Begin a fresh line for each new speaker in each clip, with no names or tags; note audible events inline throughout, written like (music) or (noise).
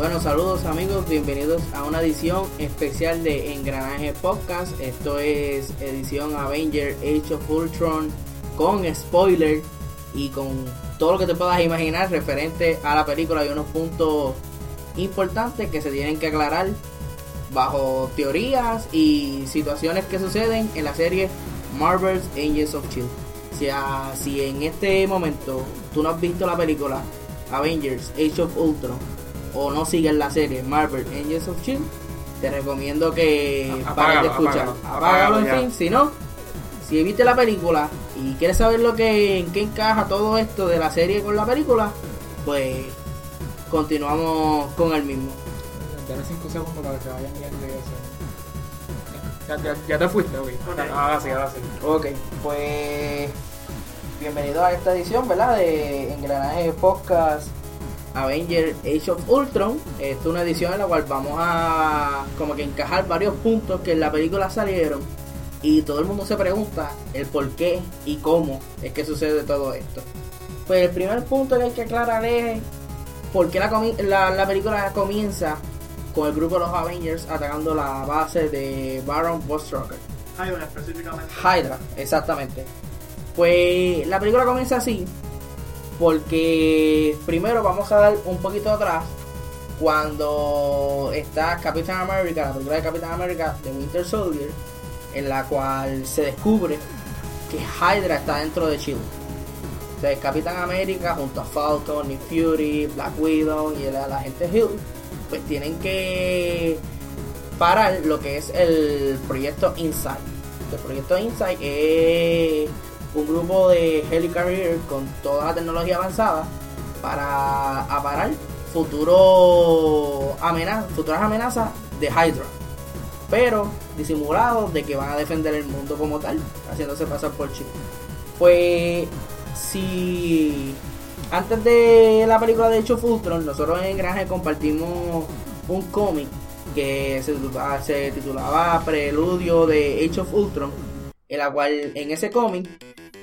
Bueno, saludos amigos, bienvenidos a una edición especial de Engranaje Podcast. Esto es edición Avenger Age of Ultron con spoiler y con todo lo que te puedas imaginar referente a la película. Hay unos puntos importantes que se tienen que aclarar bajo teorías y situaciones que suceden en la serie Marvel's Angels of Shield. Si, si en este momento tú no has visto la película Avengers Age of Ultron o no sigues la serie Marvel Angels of Shield, te recomiendo que
A-
pares de
apágalo,
escuchar.
apágalo,
Apágalo, en
apágalo
fin. Si no, si viste la película y quieres saber lo que en qué encaja todo esto de la serie con la película, pues continuamos con el mismo.
Dale 5 segundos para que se vayan viendo y eso. Ya, ya, ya te fuiste, ok. Ahora sí, ahora sí.
Ok, pues bienvenido a esta edición, ¿verdad? De Engranaje Podcast Avenger Age of Ultron. Esta es una edición en la cual vamos a como que encajar varios puntos que en la película salieron y todo el mundo se pregunta el por qué y cómo es que sucede todo esto. Pues el primer punto que hay que aclarar es por qué la, comi- la, la película comienza con el grupo de los Avengers atacando la base de Baron Bustrucker.
Hydra específicamente.
Hydra, exactamente. Pues la película comienza así porque primero vamos a dar un poquito atrás cuando está Capitán America, la película de Capitán America de Winter Soldier, en la cual se descubre que Hydra está dentro de Shield. O sea, Capitán América junto a Falcon, Nick Fury, Black Widow y la gente Hill, pues tienen que parar lo que es el proyecto Insight. El proyecto Insight es un grupo de helicarrier con toda la tecnología avanzada para aparar futuro futuras amenazas de Hydra. Pero disimulados de que van a defender el mundo como tal, haciéndose pasar por Chile. Pues si antes de la película de Age of Ultron, nosotros en Granje compartimos un cómic que se titulaba, se titulaba Preludio de Age of Ultron, en la cual en ese cómic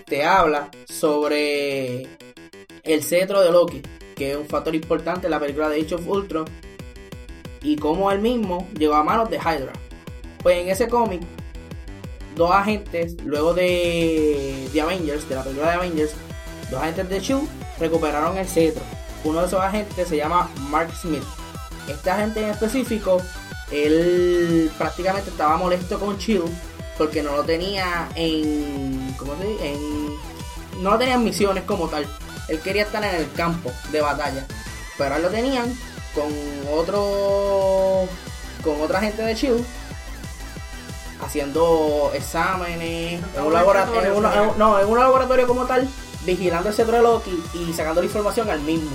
te habla sobre el cetro de Loki, que es un factor importante en la película de Age of y cómo él mismo llegó a manos de Hydra. Pues en ese cómic, dos agentes, luego de, de Avengers, de la película de Avengers, dos agentes de SHIELD recuperaron el cetro. Uno de esos agentes se llama Mark Smith. Este agente en específico, él prácticamente estaba molesto con SHIELD porque no lo tenía en. ¿Cómo se dice? En, no lo tenía en misiones como tal. Él quería estar en el campo de batalla. Pero ahora lo tenían con otro. con otra gente de SHIELD haciendo exámenes en un, laboratorio, en una- en no, en un laboratorio como tal, vigilando el cetro de Loki y sacando la información al mismo.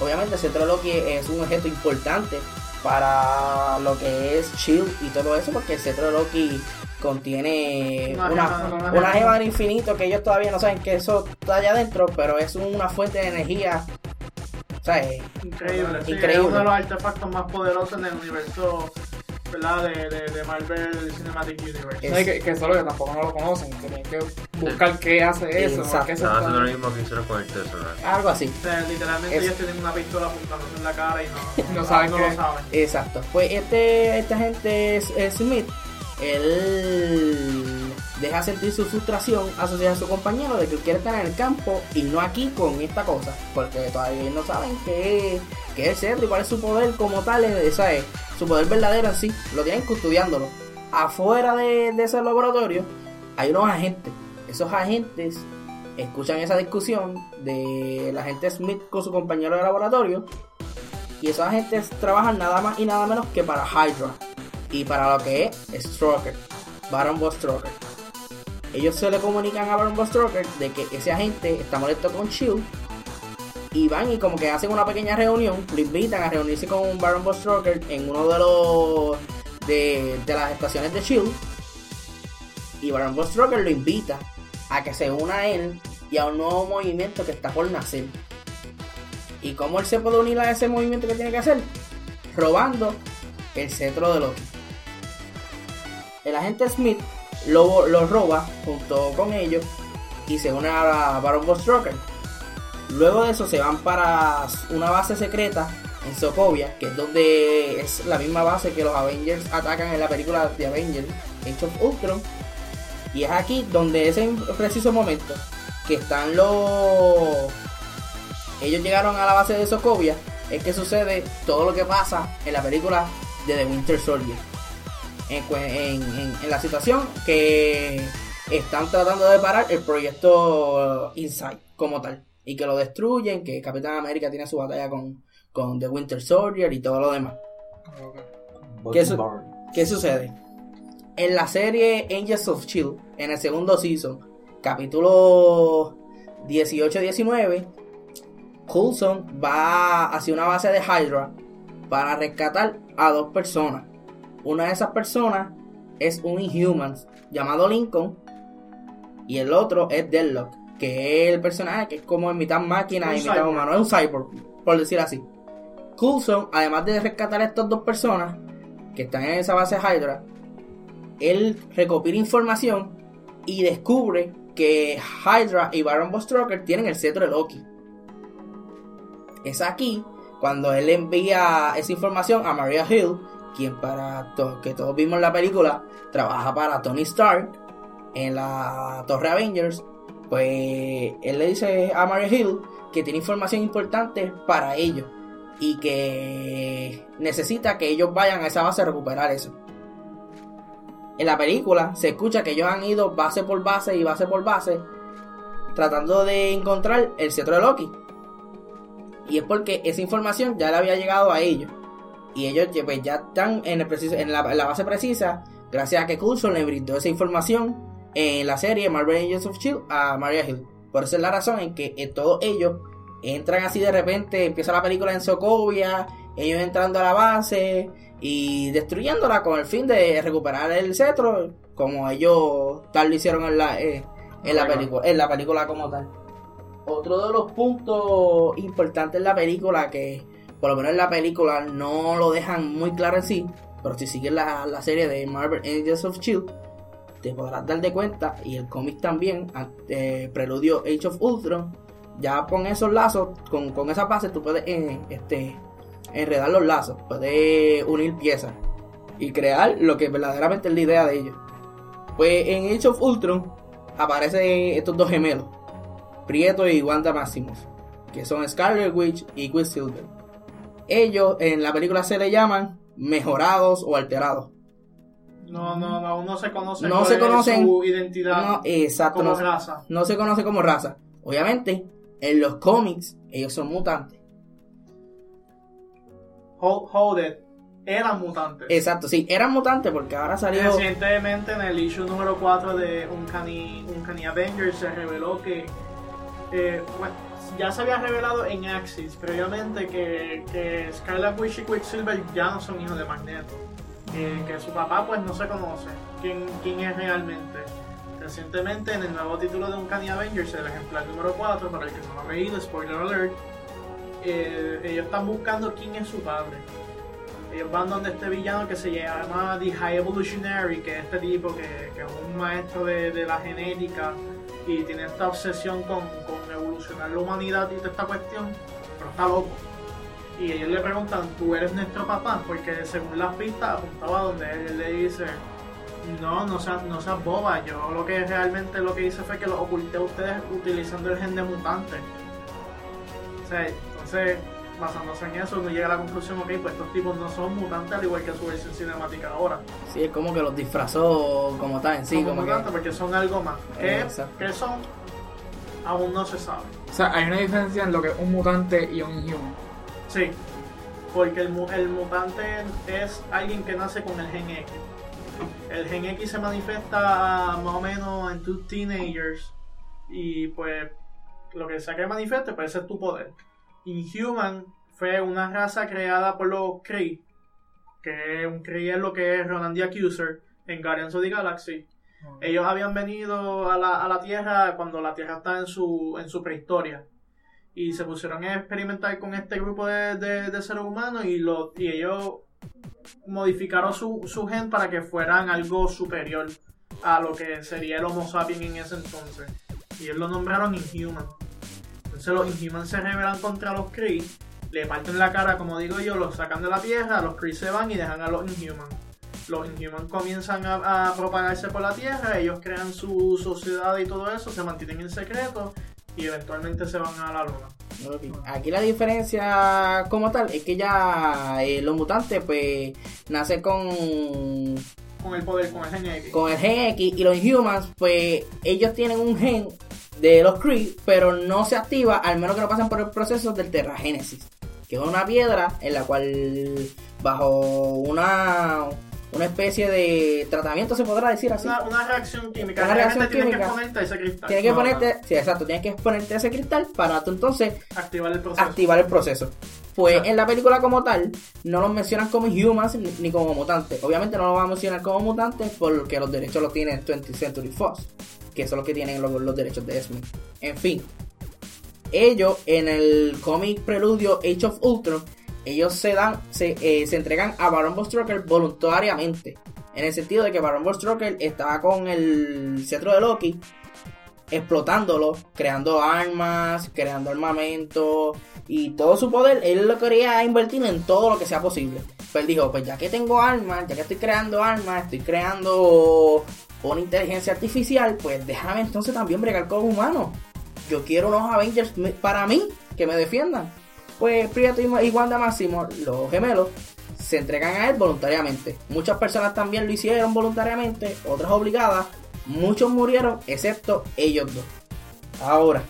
Obviamente el cetro de Loki es un objeto importante para lo que es Shield y todo eso, porque el cetro de Loki contiene
Una
una,
gema
del infinito que ellos todavía no saben que eso está allá adentro, pero es una fuente de energía. O sea, es-
Increíble. Sí,
Increíble.
Es uno de los artefactos más poderosos en el universo ¿verdad? De, de, de Marvel Cinematic Universe.
Es-
que, que solo que tampoco no lo conocen, que tienen que buscar qué hace eso,
Exacto.
qué se
Estaba haciendo lo
está...
mismo que hicieron con el Tesla.
algo así.
O sea, literalmente
Es-
ellos tienen una pistola apuntándose en la cara y no, (laughs)
No saben
no
qué-
lo saben.
Exacto. Pues este, esta gente es- es Smith, él deja sentir su frustración asociada a su compañero de que quiere estar en el campo y no aquí con esta cosa, porque todavía no saben qué, qué es el cetro y cuál es su poder como tal, esa es su poder verdadero en sí, lo tienen custodiándolo. Afuera de, de ese laboratorio hay unos agentes, esos agentes escuchan esa discusión de la agente Smith con su compañero de laboratorio y esos agentes trabajan nada más y nada menos que para Hydra y para lo que es Stroker, Baron Von Stroker. Ellos se le comunican a Baron Von Stroker de que ese agente está molesto con Shield y van y como que hacen una pequeña reunión, lo invitan a reunirse con Baron Von Stroker en uno de los de, de las estaciones de Shield y Baron Von Stroker lo invita a que se una a él y a un nuevo movimiento que está por nacer. ¿Y cómo él se puede unir a ese movimiento que tiene que hacer? Robando el cetro de Loki. El agente Smith lo, lo roba junto con ellos y se une a Baron Von. Luego de eso se van para una base secreta en Sokovia, que es donde es la misma base que los Avengers atacan en la película de Avengers, Age of Ultron. Y es aquí donde ese preciso momento que están los... Ellos llegaron a la base de Sokovia, es que sucede todo lo que pasa en la película de The Winter Soldier. En, en- en la situación que están tratando de parar el proyecto Inside como tal. Y que lo destruyen, que Capitán América tiene su batalla con, con The Winter Soldier y todo lo demás.
Ok.
¿Qué, su- qué sucede? En la serie Angels of Chill, en el segundo season, capítulo 18-19, Coulson va hacia una base de Hydra para rescatar a dos personas. Una de esas personas es un Inhuman llamado Lincoln y el otro es Deadlock, que es el personaje que es como en mitad máquina y mitad
cyborg.
humano, es un cyborg, por decir así. Coulson, además de rescatar a estas dos personas que están en esa base Hydra, él recopila información y descubre que Hydra y Baron von Strucker tienen el cetro de Loki. Es aquí cuando él envía esa información a Maria Hill, quien para que todos vimos la película trabaja para Tony Stark en la Torre Avengers. Pues él le dice a Maria Hill que tiene información importante para ellos y que necesita que ellos vayan a esa base a recuperar eso. En la película se escucha que ellos han ido base por base y base por base tratando de encontrar el cetro de Loki. Y es porque esa información ya le había llegado a ellos. Y ellos pues, ya están en, el preciso- en, la, en la base precisa gracias a que Coulson le brindó esa información en la serie Marvel Agents of Shield a Maria Hill. Por esa es la razón en que eh, todos ellos entran así de repente, empieza la película en Sokovia, ellos entrando a la base y destruyéndola con el fin de recuperar el cetro, como ellos tal lo hicieron en la, eh, en la película, en la película como tal. Otro de los puntos importantes en la película que por lo menos en la película no lo dejan muy claro en sí, pero si sigues la, la serie de Marvel Agents of Shield te podrás dar de cuenta y el cómic también, eh, preludio Age of Ultron, ya con esos lazos, con, con esa base tú puedes eh, este, enredar los lazos, puedes unir piezas y crear lo que verdaderamente es la idea de ellos. Pues en Age of Ultron aparecen estos dos gemelos, Prieto y Wanda Maximus, que son Scarlet Witch y Quicksilver. Ellos en la película se le llaman mejorados o alterados.
No, no, no, aún no se conoce
No se conocen.
su identidad
No, exacto,
como
no,
raza.
no se conoce como raza. Obviamente, en los cómics, ellos son mutantes.
Hold, hold it. Eran mutantes.
Exacto, sí, eran mutantes porque ahora salió.
Recientemente en el issue número 4 de Uncanny, Uncanny Avengers se reveló que eh, bueno, ya se había revelado en Axis previamente que, que Scarlet Witch y Quicksilver ya no son hijos de Magneto. Que, que su papá pues no se conoce quién, quién es realmente. Recientemente en el nuevo título de Uncanny Avengers, el ejemplar número 4, para el que no lo ha leído, spoiler alert, eh, ellos están buscando quién es su padre. Ellos van donde este villano que se llama The High Evolutionary, que es este tipo que, que es un maestro de, de la genética y tiene esta obsesión con, con evolucionar la humanidad y toda esta cuestión, pero está loco. Y ellos le preguntan, ¿tú eres nuestro papá? Porque según las pistas apuntaba donde él, él le dice, no, no seas, no seas boba, yo lo que realmente lo que hice fue que lo oculté a ustedes utilizando el gen de mutante. O sea, entonces, basándose en eso, uno llega a la conclusión, ok, pues estos tipos no son mutantes al igual que su versión cinemática ahora.
Sí, es como que los disfrazó como tal en sí, como que.
mutantes porque son algo más. ¿Qué,
Exacto.
qué son? Aún no se sabe.
O sea, hay una diferencia en lo que es un mutante y un inhuman.
Sí, porque el, el mutante es alguien que nace con el gen X. El gen X se manifiesta más o menos en tus teenagers y pues lo que sea que manifieste, pues ese es tu poder. Inhuman fue una raza creada por los Kree, que un Kree es lo que es Ronan the Accuser en Guardians of the Galaxy. Ellos habían venido a la, a la Tierra cuando la Tierra estaba en su, en su prehistoria. Y se pusieron a experimentar con este grupo de, de- de seres humanos y, lo, y ellos modificaron su, su gen para que fueran algo superior a lo que sería el Homo sapiens en ese entonces. Y ellos lo nombraron Inhuman. Entonces los Inhumans se rebelan contra los Kree le parten la cara, como digo yo, los sacan de la tierra, los Kree se van y dejan a los Inhumans. Los Inhumans comienzan a, a propagarse por la tierra, ellos crean su sociedad y todo eso, se mantienen en secreto y eventualmente se van a la luna.
Aquí la diferencia como tal es que ya eh, los mutantes pues nacen con,
Con el poder, con el gen X.
con el gen X y los Inhumans pues ellos tienen un gen de los Kree pero no se activa al menos que no pasen por el proceso del terragénesis que es una piedra en la cual bajo una una especie de tratamiento se podrá decir así
Una, una reacción química.
Una reacción
tienes que
química.
exponerte a ese cristal.
tienes que
No,
ponerte sí exacto tienes que exponerte a ese cristal para tú entonces
Activar el proceso.
activar el proceso. Pues en la película como tal, no los mencionan como humans ni, ni como mutantes. Obviamente no los van a mencionar como mutantes porque los derechos los tiene 20th Century Fox, que son los que tienen los, los derechos de X-Men. En fin, ellos en el cómic preludio Age of Ultron, ellos se dan, se, eh, se entregan a Baron von Strucker voluntariamente. En el sentido de que Baron von Strucker estaba con el cetro de Loki explotándolo, creando armas, creando armamento y todo su poder, él lo quería invertir en todo lo que sea posible. Pues dijo, pues ya que tengo armas, ya que estoy creando armas, estoy creando una inteligencia artificial, pues déjame entonces también bregar con humanos. Yo quiero unos Avengers para mí, que me defiendan. Pues Prieto y Wanda Máximo, los gemelos, se entregan a él voluntariamente. Muchas personas también lo hicieron voluntariamente, otras obligadas. Muchos murieron, excepto ellos dos. Ahora,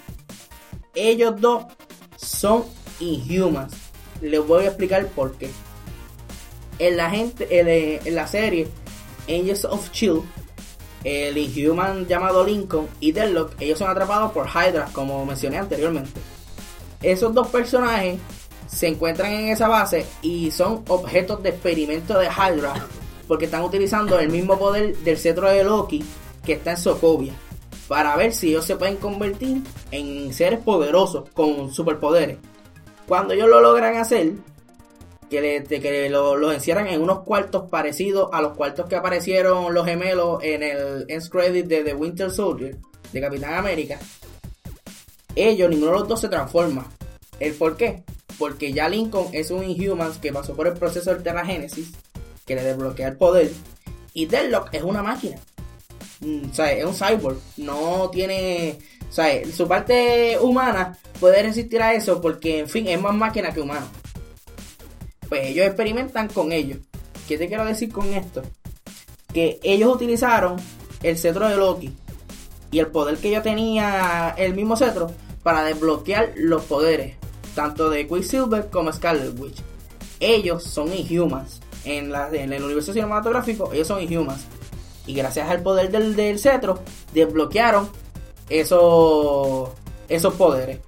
ellos dos son Inhumans. Les voy a explicar por qué. En la gente, en, en la serie Angels of Chill, el Inhuman llamado Lincoln y Deadlock, ellos son atrapados por Hydra, como mencioné anteriormente. Esos dos personajes se encuentran en esa base y son objetos de experimento de Hydra porque están utilizando el mismo poder del cetro de Loki que está en Sokovia para ver si ellos se pueden convertir en seres poderosos con superpoderes. Cuando ellos lo logran hacer, que, le- que lo- encierran en unos cuartos parecidos a los cuartos que aparecieron los gemelos en el end credit de The Winter Soldier de Capitán América, ellos, ninguno de los dos se transforma. ¿El por qué? Porque ya Lincoln es un Inhuman que pasó por el proceso del Terragénesis, que le desbloquea el poder, y Deadlock es una máquina. Mm, o sea, es un cyborg, no tiene... O sea, su parte humana puede resistir a eso porque, en fin, es más máquina que humano. Pues ellos experimentan con ellos. ¿Qué te quiero decir con esto? Que ellos utilizaron el cetro de Loki y el poder que yo tenía el mismo cetro para desbloquear los poderes tanto de Quicksilver como Scarlet Witch. Ellos son Inhumans. En, el universo cinematográfico, ellos son Inhumans. Y gracias al poder del, cetro, desbloquearon esos, poderes.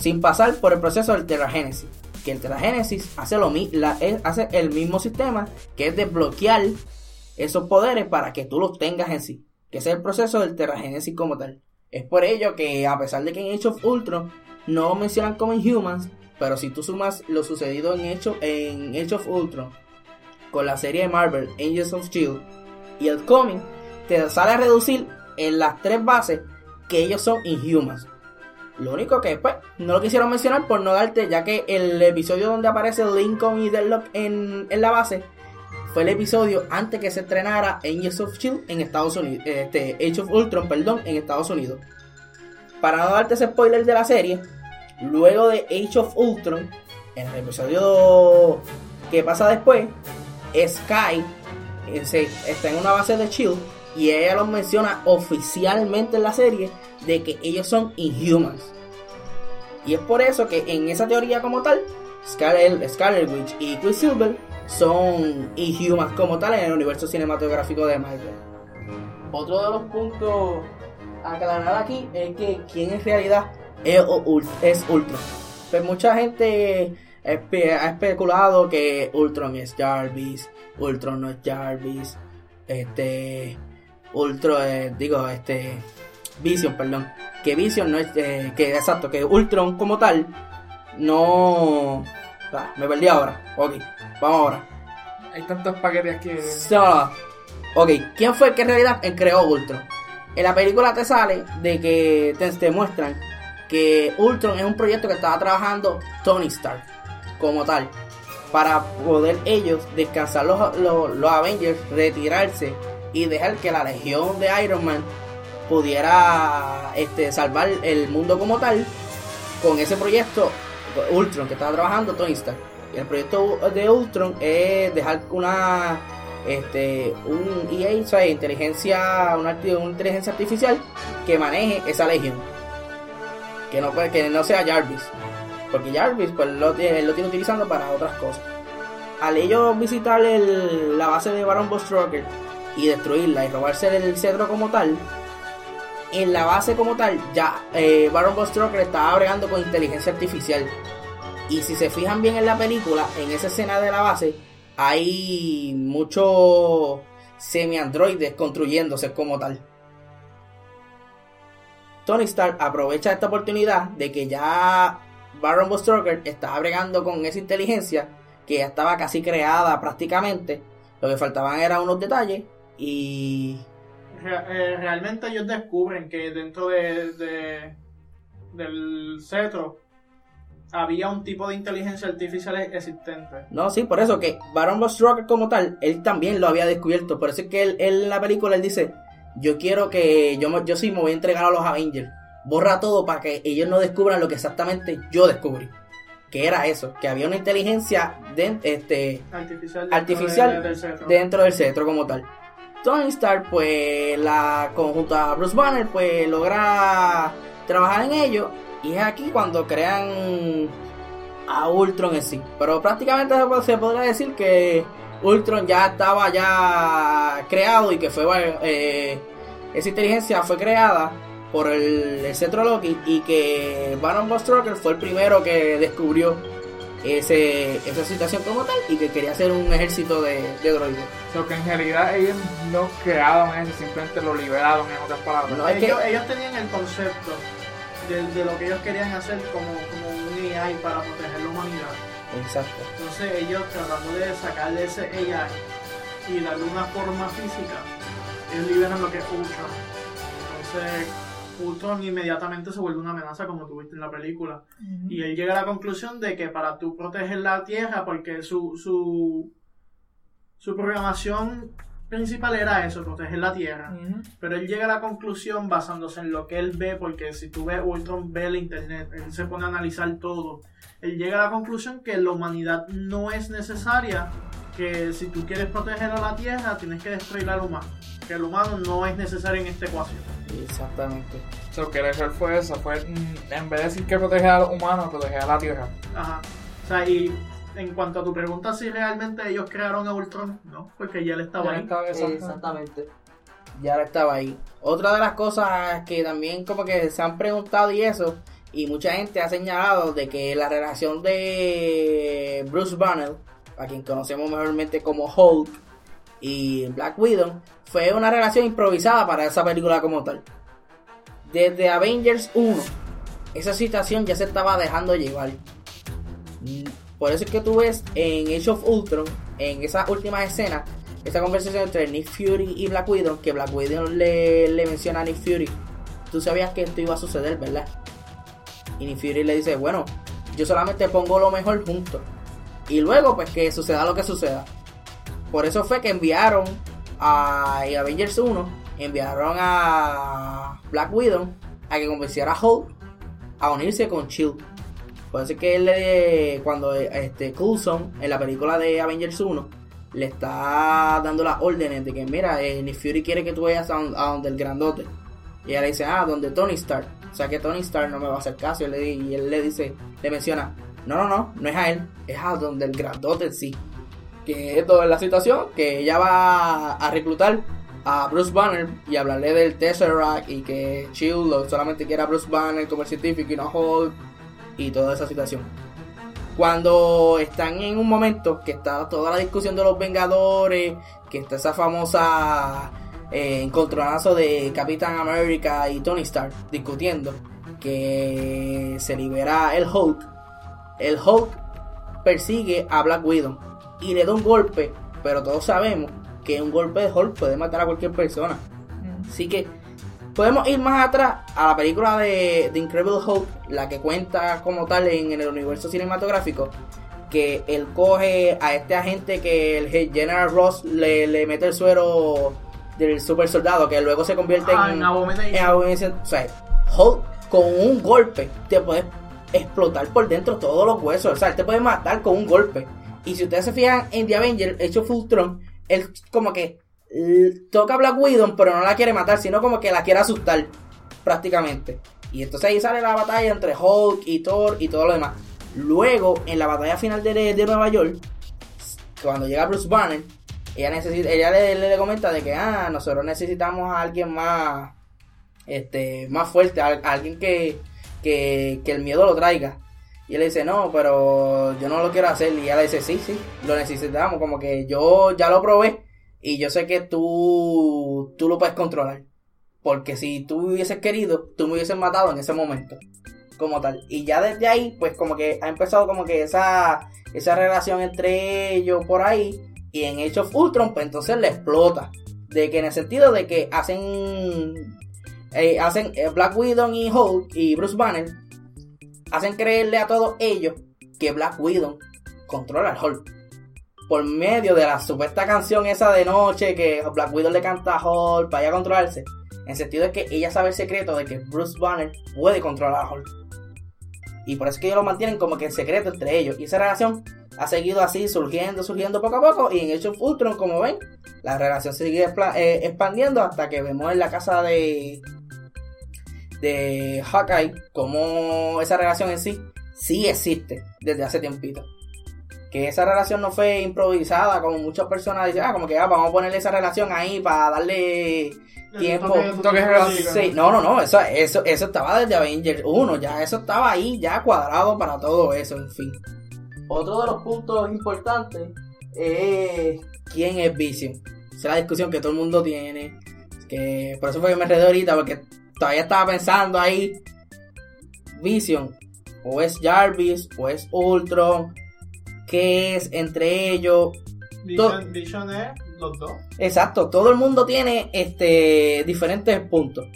Sin pasar por el proceso del terragénesis. Que el terragénesis hace, lo, la- hace el mismo sistema que es desbloquear esos poderes para que tú los tengas en sí. Que es el proceso del terragénesis como tal. Es por ello que a pesar de que en Age of Ultron no mencionan como Inhumans, pero si tú sumas lo sucedido en Age of, en Age of Ultron con la serie de Marvel Angels of Shield y el cómic, te sale a reducir en las tres bases que ellos son Inhumans. Lo único que pues no lo quisieron mencionar por no darte, ya que el episodio donde aparece Lincoln y Deadlock en, en la base fue el episodio antes que se estrenara Angels of Shield en Estados Unidos, este Age of Ultron, perdón, en Estados Unidos. Para no darte ese spoiler de la serie, luego de Age of Ultron, en el episodio que pasa después, Sky eh, se- está en una base de Shield y ella los menciona oficialmente en la serie de que ellos son Inhumans. Y es por eso que en esa teoría como tal, Scarlet, Scarlet Witch y Quicksilver son Inhumans como tal en el universo cinematográfico de Marvel. Otro de los puntos a aclarar aquí es que quién en realidad es, Ultron. Pues mucha gente ha especulado que Ultron es Jarvis, Ultron no es Jarvis, este, Ultron, eh, digo, este, Vision, perdón, que Vision no es, eh, que exacto, que Ultron como tal no, me perdí ahora, ok, vamos ahora.
Hay tantos paquetes que.
So, ok, ¿quién fue el que en realidad creó Ultron? En la película te sale de que te, te muestran que Ultron es un proyecto que estaba trabajando Tony Stark. como tal. Para poder ellos descansar los, los, los Avengers, retirarse y dejar que la legión de Iron Man pudiera este, salvar el mundo como tal con ese proyecto Ultron que estaba trabajando Tony Stark. El proyecto de Ultron es dejar una este un EA, o sea, inteligencia, una, una inteligencia artificial que maneje esa legión. Que no puede- que no sea Jarvis. Porque Jarvis pues lo, tiene- utilizando para otras cosas. Al ellos visitar la base de Baron Rocker y destruirla y robarse el cetro como tal, en la base como tal, ya eh, Baron Rocker estaba bregando con inteligencia artificial. Y si se fijan bien en la película, en esa escena de la base, hay muchos semi-androides construyéndose como tal. Tony Stark aprovecha esta oportunidad de que ya Baron Strucker estaba bregando con esa inteligencia que ya estaba casi creada prácticamente. Lo que faltaban eran unos detalles y
eh, realmente ellos descubren que dentro de, de- del cetro había un tipo de inteligencia artificial existente.
No, sí, por eso que Baron von Strucker como tal, él también lo había descubierto. Por eso es que él, él en la película él dice, yo quiero que yo, yo sí me voy a entregar a los Avengers. Borra todo para que ellos no descubran lo que exactamente yo descubrí. Que era eso, que había una inteligencia de, este,
Artificial. dentro
Artificial
de- del cetro.
dentro del cetro como tal. Tony Stark, pues, la conjunta Bruce Banner, pues, logra trabajar en ello. Y es aquí cuando crean a Ultron en sí. Pero prácticamente se- podría decir que Ultron ya estaba ya creado y que fue eh, esa inteligencia fue creada por el, el cetro Loki y que Baron von Strucker fue el primero que descubrió ese, esa situación como tal y que quería hacer un ejército de, de droides.
O sea, que en realidad ellos no crearon eso, simplemente lo liberaron en otras palabras.
No, es que-
ellos, ellos tenían el concepto de, de lo que ellos querían hacer como, como un AI para proteger la humanidad.
Exacto.
Entonces ellos tratando de sacarle ese AI y darle una forma física, ellos liberan lo que es Ultron. Entonces Ultron inmediatamente se vuelve una amenaza como tuviste en la película. Y él llega a la conclusión de que para tú proteger la Tierra, porque su, su, su programación principal era eso, proteger la Tierra.
Ujú.
Pero él llega a la conclusión basándose en lo que él ve, porque si tú ves Ultron ve el internet, él se pone a analizar todo. Él llega a la conclusión que la humanidad no es necesaria, que si tú quieres proteger a la Tierra, tienes que destruir al humano. Que el humano no es necesario en esta ecuación.
Exactamente.
O sea, que error fue eso, fue mm, en vez de decir que proteger a los humanos, proteger a la Tierra.
Ajá. O sea, y en cuanto a tu pregunta si realmente ellos crearon a Ultron, no, porque ya él estaba
Ya
ahí.
estaba eso.
Exactamente. Ya estaba ahí. Otra de las cosas que también como que se han preguntado y eso, y mucha gente ha señalado de que la relación de Bruce Banner, a quien conocemos mejormente como Hulk, y Black Widow, fue una relación improvisada para esa película como tal. Desde Avengers 1, esa situación ya se estaba dejando llevar. Por eso es que tú ves en Age of Ultron, en esas últimas escenas, esa conversación entre Nick Fury y Black Widow, que Black Widow le, le menciona a Nick Fury, tú sabías que esto iba a suceder, ¿verdad? Y Nick Fury le dice, bueno, yo solamente pongo lo mejor junto. Y luego, pues que suceda lo que suceda. Por eso fue que enviaron a en Avengers 1, enviaron a Black Widow a que convenciera a Hulk a unirse con Shield. Eso es que él le, cuando este Coulson en la película de Avengers 1 le está dando las órdenes de que mira, eh, Nick Fury quiere que tú vayas a, don- a donde el grandote. Y ella le dice, ah, donde Tony Stark. O sea que Tony Stark no me va a hacer caso. Y, él le, dice, le menciona, no, no, no, no es a él, es a donde el grandote sí. Que esto es la situación, que ella va a reclutar a Bruce Banner y hablarle del Tesseract y que Shield solamente quiere a Bruce Banner como el científico y no Hulk y toda esa situación. Cuando están en un momento que está toda la discusión de los Vengadores, que está esa famosa eh, encontronazo de Capitán América y Tony Stark discutiendo que se libera el Hulk, el Hulk persigue a Black Widow y le da un golpe, pero todos sabemos que un golpe de Hulk puede matar a cualquier persona. Así que podemos ir más atrás a la película de The Incredible Hulk, la que cuenta como tal en, el universo cinematográfico, que él coge a este agente que el General Ross le, le mete el suero del super soldado, que luego se convierte
Ah,
en,
en Abomination.
O sea, Hulk con un golpe te puede explotar por dentro todos los huesos. O sea, él te puede matar con un golpe. Y si ustedes se fijan en The Avenger, hecho Fultron, él como que toca a Black Widow, pero no la quiere matar, sino como que la quiere asustar, prácticamente. Y entonces ahí sale la batalla entre Hulk y Thor y todo lo demás. Luego, en la batalla final de, de Nueva York, cuando llega Bruce Banner, ella necesita, ella le, le- comenta de que ah, nosotros necesitamos a alguien más este más fuerte, alguien que, que, que el miedo lo traiga. Y él le dice, no, pero yo no lo quiero hacer. Y ella le dice, sí, sí, lo necesitamos. Como que yo ya lo probé y yo sé que tú, tú lo puedes controlar. Porque si tú hubieses querido, tú me hubieses matado en ese momento. Como tal. Y ya desde ahí, pues como que ha empezado como que esa, esa relación entre ellos por ahí. Y en of Ultron, pues entonces le explota. De que en el sentido de que hacen. eh, hacen eh, Black Widow y Hulk y Bruce Banner. Hacen creerle a todos ellos que Black Widow controla al Hulk. Por medio de la supuesta canción esa de noche que Black Widow le canta a Hulk para ella controlarse. En el sentido de que ella sabe el secreto de que Bruce Banner puede controlar a Hulk. Y por eso es que ellos lo mantienen como que en secreto entre ellos. Y esa relación ha seguido así, surgiendo, surgiendo poco a poco. Y en Age of Ultron, como ven, la relación sigue eh, expandiendo hasta que vemos en la casa de de Hawkeye como esa relación en sí sí existe desde hace tiempito. Que esa relación no fue improvisada como muchas personas dicen, ah, como que ah, vamos a ponerle esa relación ahí para darle tiempo. Sí, no, no, no, eso, eso, eso estaba desde Avengers 1, ya eso estaba ahí, ya cuadrado para todo eso, en fin. Otro de los puntos importantes es quién es Vision. Esa es la discusión que todo el mundo tiene. Que por eso fue que me enredé ahorita, porque todavía estaba pensando ahí. Vision, o es Jarvis, o es Ultron, qué es entre ellos.
Vision, Vision es los dos.
Exacto, todo el mundo tiene este diferentes puntos.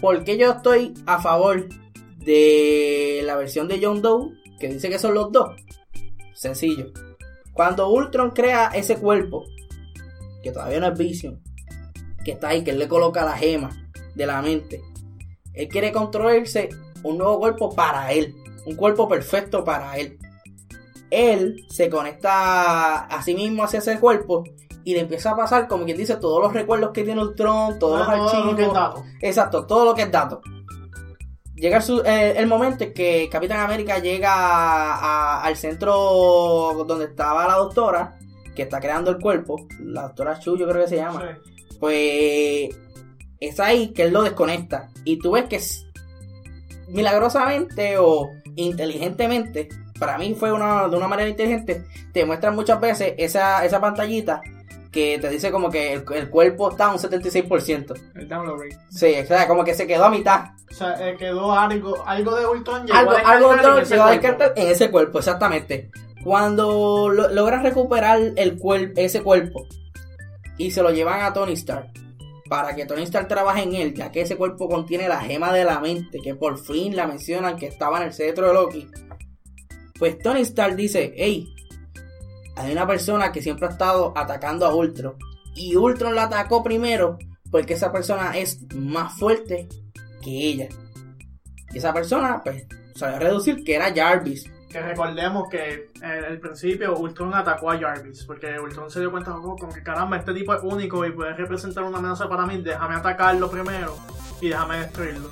¿Por qué yo estoy a favor de la versión de John Doe que dice que son los dos? Sencillo. Cuando Ultron crea ese cuerpo, que todavía no es Vision, que está ahí, que él le coloca la gema de la mente, él quiere construirse un nuevo cuerpo para él, un cuerpo perfecto para él. Él se conecta a sí mismo hacia ese cuerpo y le empieza a pasar, como quien dice, todos los recuerdos que tiene Ultron, todos los
Todo lo
archivos.
que es dato.
Exacto, todo lo que es dato. Llega el, su- eh, el momento en que Capitán América llega a- a- al centro donde estaba la doctora, que está creando el cuerpo, la doctora Chu, yo creo que se llama.
Sí.
Pues es ahí que él lo desconecta. Y tú ves que milagrosamente o inteligentemente, para mí fue una, de una manera inteligente, te muestran muchas veces esa, esa pantallita que te dice como que el, el cuerpo está a un 76%.
El download rate.
Sí, o sea, como que se quedó a mitad.
O sea, eh, quedó algo, algo de Ultron llegó
Algo,
a
algo
ese
se va a descartar en ese cuerpo, exactamente. Cuando lo- logran recuperar el ese cuerpo y se lo llevan a Tony Stark para que Tony Stark trabaje en él, ya que ese cuerpo contiene la gema de la mente, que por fin la mencionan que estaba en el cetro de Loki. Pues Tony Stark dice, hey, hay una persona que siempre ha estado atacando a Ultron. Y Ultron la atacó primero porque esa persona es más fuerte que ella. Y esa persona, pues, sabía reducir que era Jarvis.
Que recordemos que en el principio Ultron atacó a Jarvis, porque Ultron se dio cuenta oh, como que caramba, este tipo es único y puede representar una amenaza para mí, déjame atacarlo primero y déjame destruirlo.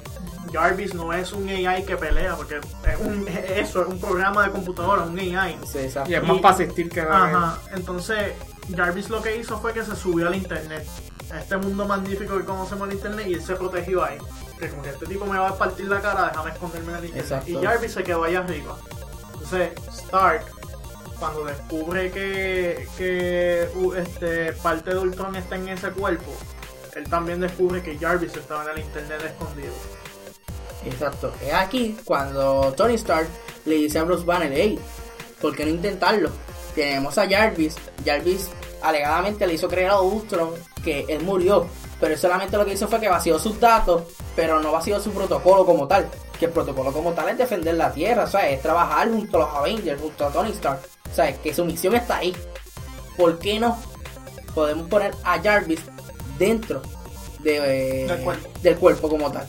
Jarvis no es un AI que pelea, porque es un, eso es un programa de computadora, un AI.
Sí, exacto.
Y es más
Y-
para asistir que
Ajá, entonces Jarvis lo que hizo fue que se subió al internet, a este mundo magnífico que conocemos el internet, y él se protegió ahí. Que como que este tipo me va a partir la cara, déjame esconderme en el internet.
Exacto.
Y Jarvis se quedó allá arriba. Entonces, Stark, cuando descubre que, que uh, este, parte de Ultron está en ese cuerpo, él también descubre que Jarvis estaba en el internet escondido.
Exacto. Es aquí cuando Tony Stark le dice a Bruce Banner, hey, ¿por qué no intentarlo? Tenemos a Jarvis. Jarvis alegadamente le hizo creer a Ultron que él murió. Pero él solamente lo que hizo fue que vació sus datos, pero no vació su protocolo como tal. Que el protocolo como tal es defender la Tierra, o sea, es trabajar junto a los Avengers, junto a Tony Stark. ¿sabes? Que su misión está ahí. ¿Por qué no podemos poner a Jarvis dentro de, eh,
Del cuerpo.
del cuerpo como tal?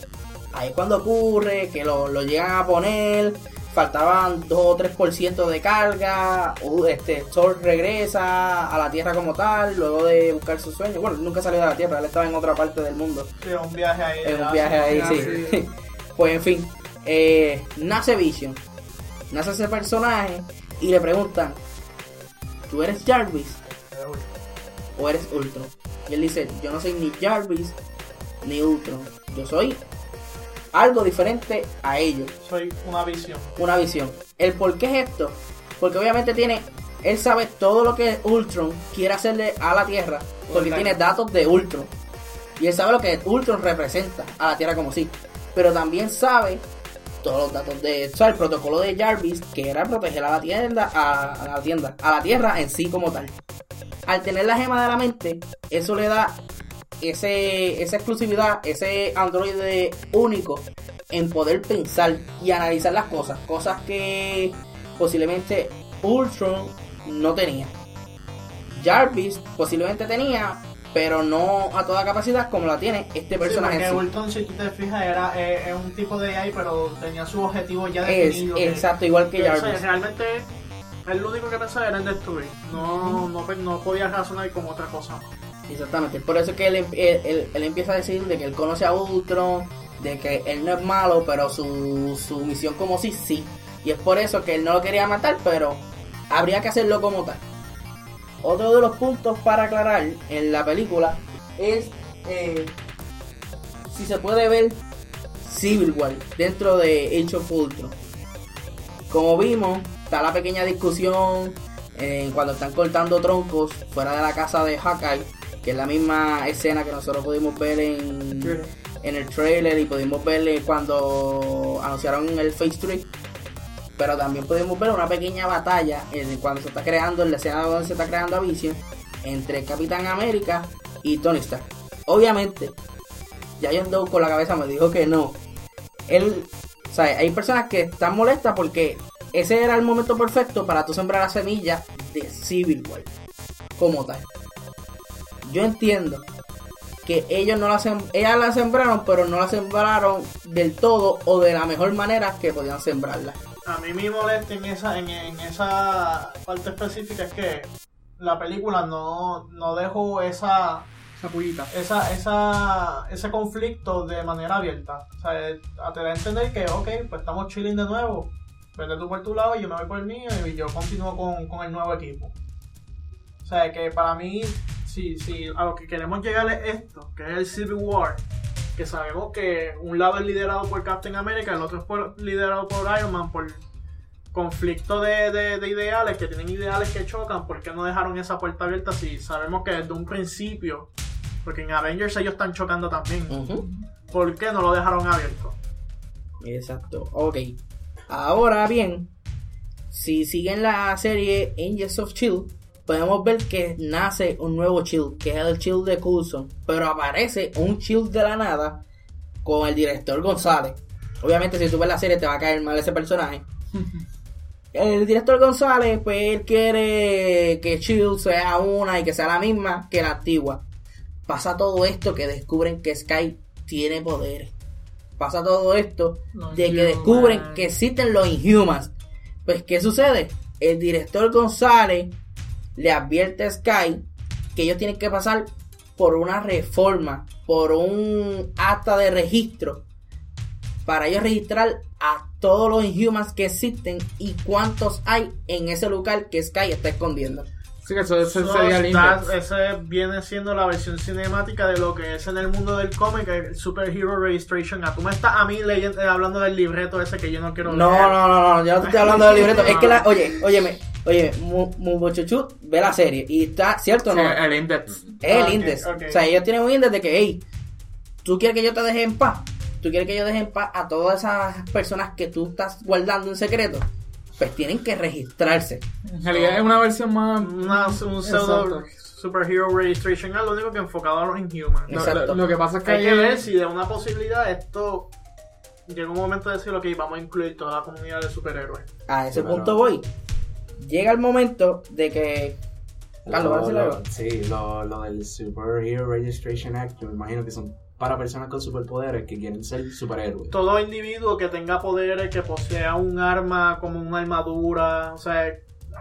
Ahí es cuando ocurre que lo, lo llegan a poner, faltaban 2 o 3% de carga, uh, este, Thor regresa a la Tierra como tal, luego de buscar su sueño. Bueno, nunca salió de la Tierra, él estaba en otra parte del mundo.
Sí, un viaje ahí.
En un viaje ahí,
ah,
sí. (laughs) pues en fin, eh, nace Vision, nace ese personaje y le preguntan, ¿tú eres Jarvis o eres Ultron? Y él dice, yo no soy ni Jarvis ni Ultron, yo soy algo diferente a ellos,
Soy una visión.
una visión. ¿El por qué es esto? Porque obviamente tiene, él sabe todo lo que Ultron quiere hacerle a la Tierra, porque tiene datos de Ultron. Y él sabe lo que Ultron representa a la Tierra como sí. Pero también sabe todos los datos de, o sea, el protocolo de Jarvis, que era proteger a la tienda, a, a la tienda, a la Tierra en sí como tal. Al tener la gema de la mente, eso le da ese, esa exclusividad, ese androide único en poder pensar y analizar las cosas, cosas que posiblemente Ultron no tenía. Jarvis posiblemente tenía, pero no a toda capacidad como la tiene este personaje.
Sí, porque. Ultron, si tú te fijas, era eh, es un tipo de AI, pero tenía su objetivo ya
Es
definido. que-
exacto, igual que
que, o sea,
Jarvis.
realmente, él lo único que pensaba era en destruir. No, no, no podía razonar con otra cosa.
Exactamente, por eso es que él, em- él- él- él empieza a decir de que él conoce a Ultron, de que él no es malo, pero su, su misión como sí, sí. Y es por eso que él no lo quería matar, pero habría que hacerlo como tal. Otro de los puntos para aclarar en la película es eh, si se puede ver Civil War dentro de Age of Ultron. Como vimos, está la pequeña discusión eh, cuando están cortando troncos fuera de la casa de Hawkeye, que es la misma escena que nosotros pudimos ver en, en el trailer y pudimos ver cuando anunciaron el Face 3. Pero también pudimos ver una pequeña batalla en cuando se está creando, en la escena donde se está creando Vision, entre Capitán América y Tony Stark. Obviamente, Giant Doe con la cabeza me dijo que no. Él, sea, hay personas que están molestas porque ese era el momento perfecto para tú sembrar la semilla de Civil War como tal. Yo entiendo que ellos no la sem ellas la sembraron, pero no la sembraron del todo o de la mejor manera que podían sembrarla.
A mí me molesta en esa, en, en esa parte específica es que la película no, no dejó esa,
Esa pullita.
esa, esa, ese conflicto de manera abierta. O sea, te da a entender que, ok, pues estamos chilling de nuevo. Vete tú por tu lado y yo me voy por el mío y yo continúo con, con el nuevo equipo. O sea, que para mí, si, si a lo que queremos llegar es esto, que es el Civil War, que sabemos que un lado es liderado por Captain America, el otro es por- liderado por Iron Man, por conflicto de, de- de ideales, que tienen ideales que chocan, ¿por qué no dejaron esa puerta abierta si sabemos que desde un principio, porque en Avengers ellos están chocando también. ¿por qué no lo dejaron abierto?
Exacto, ok. Ahora bien, si siguen la serie Angels of Chill, podemos ver que nace un nuevo Chill, que es el Chill de Coulson. Pero aparece un Chill de la nada con el director González. Obviamente, si tú ves la serie, te va a caer mal ese personaje. (laughs) El director González, pues él quiere que Chill sea una y que sea la misma que la antigua. Pasa todo esto que descubren que Sky tiene poderes. Pasa todo esto
Los
de que descubren que existen los Inhumans. Pues, ¿qué sucede? El director González le advierte a Sky que ellos tienen que pasar por una reforma, por un acta de registro, para ellos registrar a todos los Inhumans que existen y cuántos hay en ese lugar que Sky está escondiendo.
Sí, que eso, eso
So,
sería index.
ese viene siendo la versión cinemática de lo que es en el mundo del cómic, el Superhero Registration Act. Tú me estás a mí leyendo, eh, hablando del libreto ese que yo no quiero
No,
leer.
no, no, no, yo no te estoy hablando del libreto. Es que la, oye, óyeme, oye, Mubochuchu ve la serie y está, ¿cierto o no?
el index.
Es el índice.
ok.
O sea, ellos tienen un índice de que, hey, tú quieres que yo te deje en paz. Tú quieres que yo deje en paz a todas esas personas que tú estás guardando en secreto. Pues tienen que registrarse.
En realidad es una versión más.
Una- un pseudo. Superhero Registration Act, lo único que enfocado a los Inhumans.
Lo,
Exacto.
lo- lo que pasa es que
Hay que ver si de una posibilidad esto llega un momento de decir, ok, vamos a incluir toda la comunidad de superhéroes.
A ese
Sí, pero-
punto voy. Llega el momento de que Carlos, ¿vas a
Lo-
decir
lo-
algo?
sí, lo, lo del Superhero Registration Act, yo me imagino que son para personas con superpoderes que quieren ser superhéroes.
Todo individuo que tenga poderes, que posea un arma como una armadura, o sea,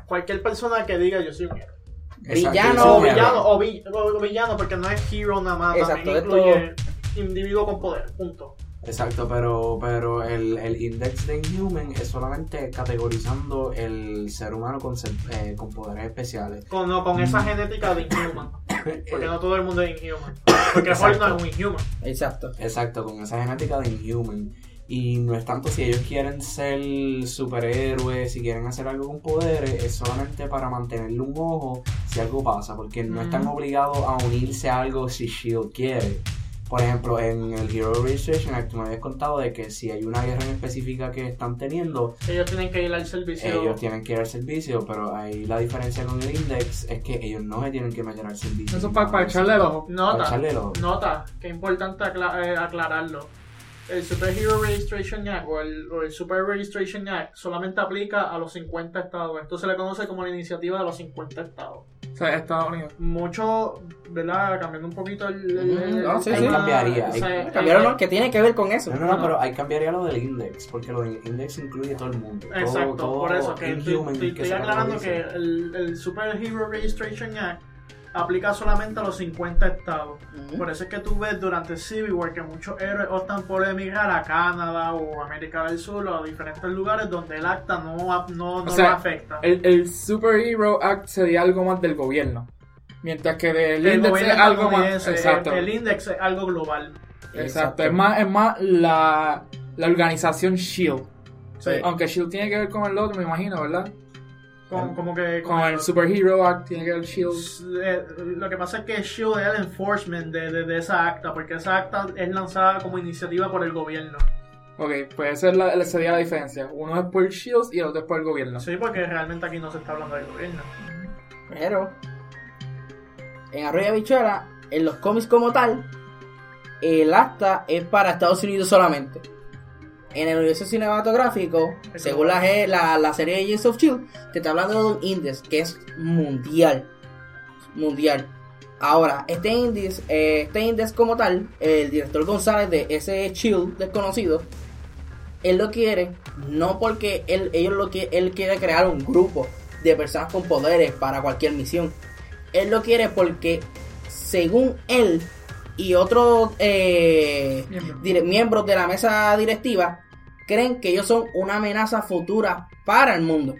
cualquier persona que diga yo soy un héroe.
Villano,
O villano, o, vi- o villano, porque no es hero nada más,
Exacto,
también
esto-
incluye individuo con poder, punto.
Exacto, pero, pero el, el index de Inhuman es solamente categorizando el ser humano con, ser- eh, con poderes especiales.
Con, no, con esa genética de Inhuman, (coughs) porque no todo el mundo es Inhuman. Porque Hulk no es un Inhuman.
Exacto.
Exacto, con esa genética de Inhuman. Y no es tanto si ellos quieren ser superhéroes, si quieren hacer algo con poderes, es solamente para mantenerle un ojo si algo pasa, porque no están
Ujú.
obligados a unirse a algo si Shield quiere. Por ejemplo, en el Hero Registration Act me habías contado de que si hay una guerra en específica que están teniendo,
Ellos tienen que ir al servicio.
ellos tienen que ir al servicio, pero ahí la diferencia con el Index es que ellos no se tienen que meter al servicio.
Eso es para, para echarle el ojo.
Para
Nota,
echarle el ojo.
nota, que es importante acla- eh, aclararlo. El Superhero Registration Act o el, o el Super Registration Act solamente aplica a los 50 estados. Esto se le conoce como la iniciativa de los 50 estados.
O sea, Estados Unidos.
Mucho, ¿verdad? Cambiando un poquito el. el-
no, sí,
el
sí.
tema,
Cambiaría,
o sea,
Cambiaron,
el-
¿no? Que tiene que ver con eso.
No, no, no, pero ahí cambiaría lo del index, porque lo del index incluye todo el mundo.
Exacto,
todo
por eso que estoy, aclarando que el, el Superhero Registration Act aplica solamente a los 50 estados. Por eso es que tú ves durante Civil War que muchos héroes optan por emigrar a Canadá o América del Sur o a diferentes lugares donde el acta no, no, no
O sea,
lo afecta.
El, el Superhero Act sería algo más del gobierno. Mientras que del
El
Index
gobierno
es algo más. Exacto.
El, el index es algo global.
Exacto. Es más, es más la, la organización Shield.
Sí.
Aunque Shield tiene que ver con el otro, me imagino, ¿verdad?
Con, como que
Con el Superhero Act tiene que ver Shield.
Eh, lo que pasa es que SHIELD es el enforcement de, de, de esa acta, porque esa acta es lanzada como iniciativa por el gobierno.
Ok, pues esa es la, esa sería la diferencia. Uno es por Shield y el otro es por el gobierno.
Sí, porque realmente aquí no se está hablando del gobierno.
Pero en Arroyo Bichuela, en los cómics como tal, el acta es para Estados Unidos solamente. En el universo cinematográfico, según la, la, la serie Agents of E te está hablando de un index que es mundial. Mundial. Ahora, este index, eh, este index como tal, el director González de ese Shield desconocido, él lo quiere no porque él, ellos lo que él quiere crear un grupo de personas con poderes para cualquier misión. Él lo quiere porque, según él y otros eh, miembros de la mesa directiva, creen que ellos son una amenaza futura para el mundo.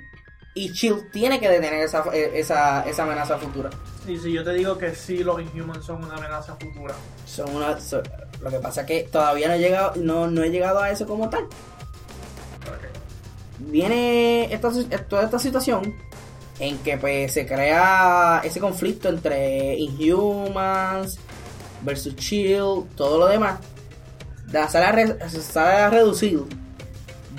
Y Shield tiene que detener esa, eh, esa, esa amenaza futura.
Y si yo te digo que sí, los Inhumans son una amenaza futura.
Son una, son- lo que pasa es que todavía no he llegado, no, no he llegado a eso como tal. Viene esta, toda esta situación en que pues se crea ese conflicto entre Inhumans versus Shield, todo lo demás. Da- Sale a, re- sale a reducir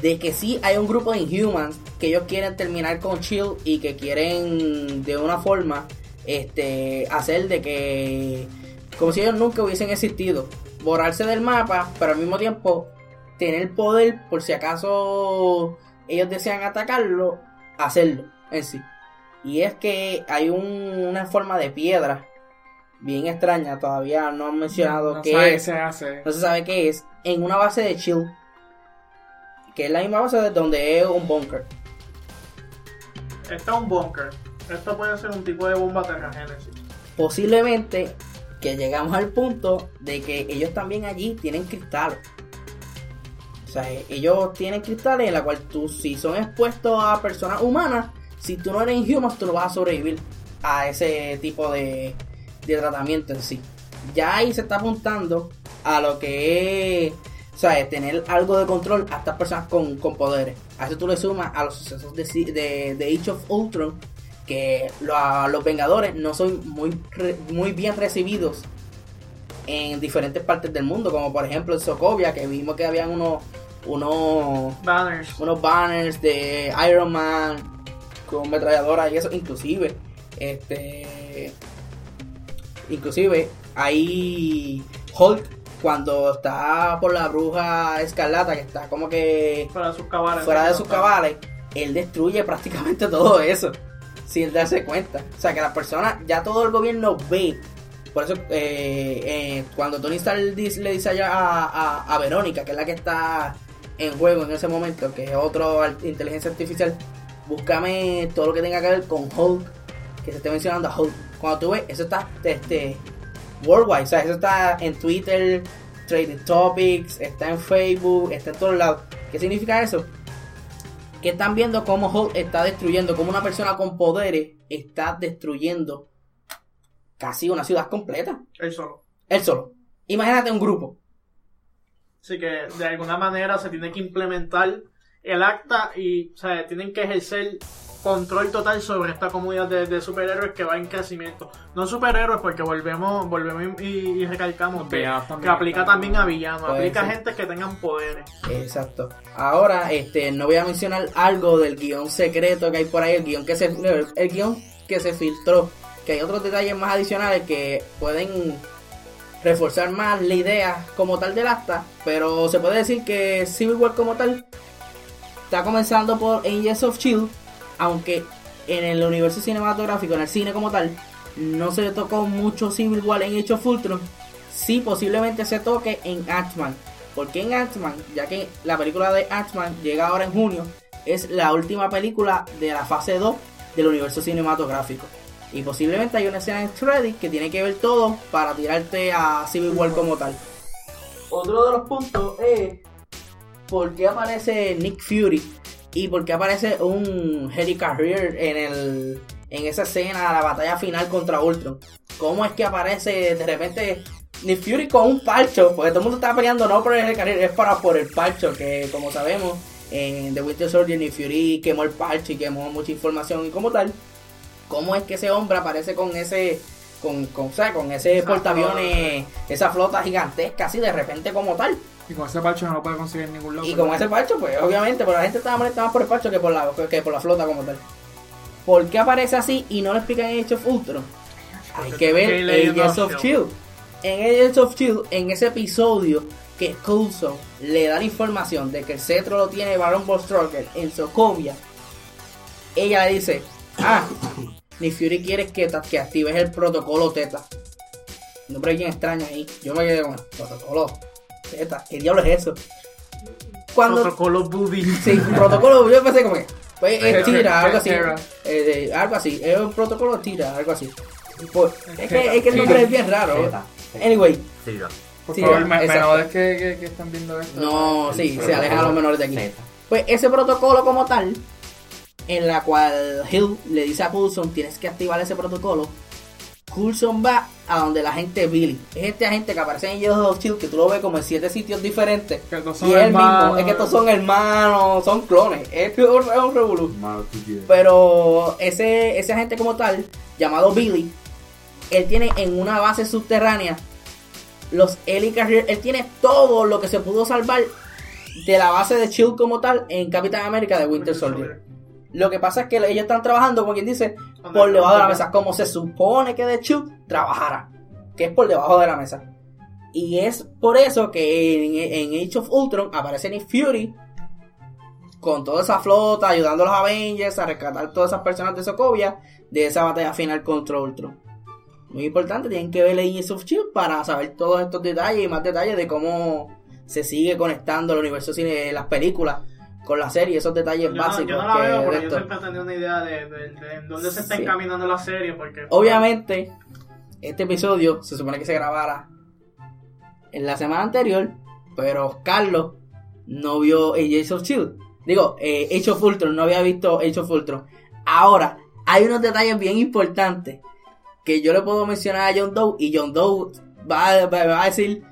de que sí hay un grupo de Inhumans que ellos quieren terminar con Shield y que quieren de una forma este hacer de que como si ellos nunca hubiesen existido, borrarse del mapa, pero al mismo tiempo tener poder por si acaso ellos desean atacarlo, hacerlo en sí. Y es que hay un- una forma de piedra bien extraña, todavía no han mencionado
no
qué
sabe
es,
se hace.
no se sabe qué es, en una base de Shield, que es la misma base de donde es un bunker.
Está un bunker. Esto puede ser un tipo de bomba terragénesis.
Posiblemente que llegamos al punto de que ellos también allí tienen cristales. O sea, ellos tienen cristales en la cual tú, si son expuestos a personas humanas, si tú no eres inhuman, tú no vas a sobrevivir a ese tipo de, de tratamiento en sí. Ya ahí se está apuntando a lo que es, o sea, tener algo de control a estas personas con, con poderes. A eso tú le sumas a los sucesos de, de, de Age of Ultron, que lo- a los Vengadores no son muy, muy bien recibidos en diferentes partes del mundo, como por ejemplo en Sokovia, que vimos que habían unos, unos,
Banners.
unos banners de Iron Man con metralladoras y eso, inclusive, este, inclusive hay Hulk cuando está por la bruja escarlata, que está como que
Fuera de sus cabales.
fuera de sus cabales, él destruye prácticamente (laughs) todo eso sin darse cuenta. O sea, que las personas, ya todo el gobierno ve. Por eso, eh, eh, cuando Tony Stark le dice, allá a, a- a Verónica, que es la que está en juego en ese momento, que es otro inteligencia artificial, búscame todo lo que tenga que ver con Hulk, que se esté mencionando a Hulk. Cuando tú ves, eso está este, worldwide, o sea, eso está en Twitter, Trading Topics, está en Facebook, está en todos lados. ¿Qué significa eso? que están viendo cómo Hulk está destruyendo, cómo una persona con poderes está destruyendo casi una ciudad completa.
Él solo.
Él solo. Imagínate un grupo.
Así que de alguna manera se tiene que implementar el acta y o sea, tienen que ejercer control total sobre esta comunidad de, de superhéroes que va en crecimiento. No superhéroes porque volvemos volvemos y, y recalcamos que,
villanos también
que aplica también a villanos, aplica a gente que tengan poderes.
Exacto. Ahora, este, no voy a mencionar algo del guion secreto que hay por ahí, el guion que se, el, el guion que se filtró, que hay otros detalles más adicionales que pueden reforzar más la idea como tal del acta, pero se puede decir que Civil War como tal está comenzando por Angels of Shield, aunque en el universo cinematográfico, en el cine como tal, no se tocó mucho Civil War en Age of Ultron, sí posiblemente se toque en Ant-Man. Porque en Ant-Man, ya que la película de Ant-Man llega ahora en junio, es la última película de la fase 2 del universo cinematográfico. Y posiblemente hay una escena en Reddit que tiene que ver todo para tirarte a Civil War como tal. Otro de los puntos es por qué aparece Nick Fury y por qué aparece un Harry Carrier en el en esa escena, la batalla final contra Ultron. ¿Cómo es que aparece de repente Nick Fury con un parcho? Porque todo el mundo está peleando no por el Harry Carrier, es para por el parcho, que como sabemos, en The Winter Soldier Nick Fury quemó el parcho y quemó mucha información y como tal. ¿Cómo es que ese hombre aparece con ese con, con, o sea, con ese portaaviones, esa flota gigantesca así de repente como tal?
Y con ese parche no lo puede conseguir en ningún lado.
Y con ese parcho, pues obviamente, pero la gente estaba molesta más por el parcho que por la, que por la flota como tal. ¿Por qué aparece así y no lo explican en Age of Ultron? Hay que ver Agents
of
Shield. En Agents of Shield, en ese episodio que Coulson le da la información de que el cetro lo tiene Baron von Strucker en Sokovia, ella le dice, ah, ni Fury quiere que, que actives el protocolo Teta. No pero alguien extraña ahí. Yo me quedé con protocolo Teta. ¿Qué diablo es eso? Cuando
Protocolo Booby.
Sí, un protocolo, yo pensé como que pues, es tira, algo así. Eh, algo así, es un protocolo tira, algo así. Pues, es, que, es que el nombre es bien raro. Anyway,
Tira.
Por
Sí,
favor, menores que, que, que están viendo esto.
no, sí, se alejan a los menores de aquí.
Zeta.
Pues ese protocolo como tal, en la cual Hill le dice a Coulson, tienes que activar ese protocolo. Coulson va a donde la gente Billy. Es este agente que aparece en Yellow of Shield, que tú lo ves como en siete sitios diferentes.
Que estos son
Y es el
hermanos.
mismo, es que estos son hermanos, son clones. Es un, es un revolú. Pero ese, ese agente como tal, llamado Billy, él tiene en una base subterránea los Eli Carrier, él tiene todo lo que se pudo salvar de la base de Shield como tal en Capitán América de Winter Soldier. Lo que pasa es que ellos están trabajando, como quien dice, por debajo de la mesa, como se supone que de Shield trabajara, que es por debajo de la mesa. Y es por eso que en, en Age of Ultron aparece Nick Fury con toda esa flota, ayudando a los Avengers a rescatar todas esas personas de Sokovia de esa batalla final contra Ultron. Muy importante, tienen que ver Agents of Shield para saber todos estos detalles y más detalles de cómo se sigue conectando el universo cine, las películas con la serie, esos detalles
Yo no,
básicos.
yo no la
que
veo, pero yo una idea de, de, de en dónde se está
Sí.
encaminando la serie. Porque
Obviamente, este episodio se supone que se grabara en la semana anterior, pero Carlos no vio Agents of Shield. Digo, eh, Age of Ultron, no había visto Age of Ultron. Ahora, hay unos detalles bien importantes que yo le puedo mencionar a John Doe y John Doe va, va- va a decir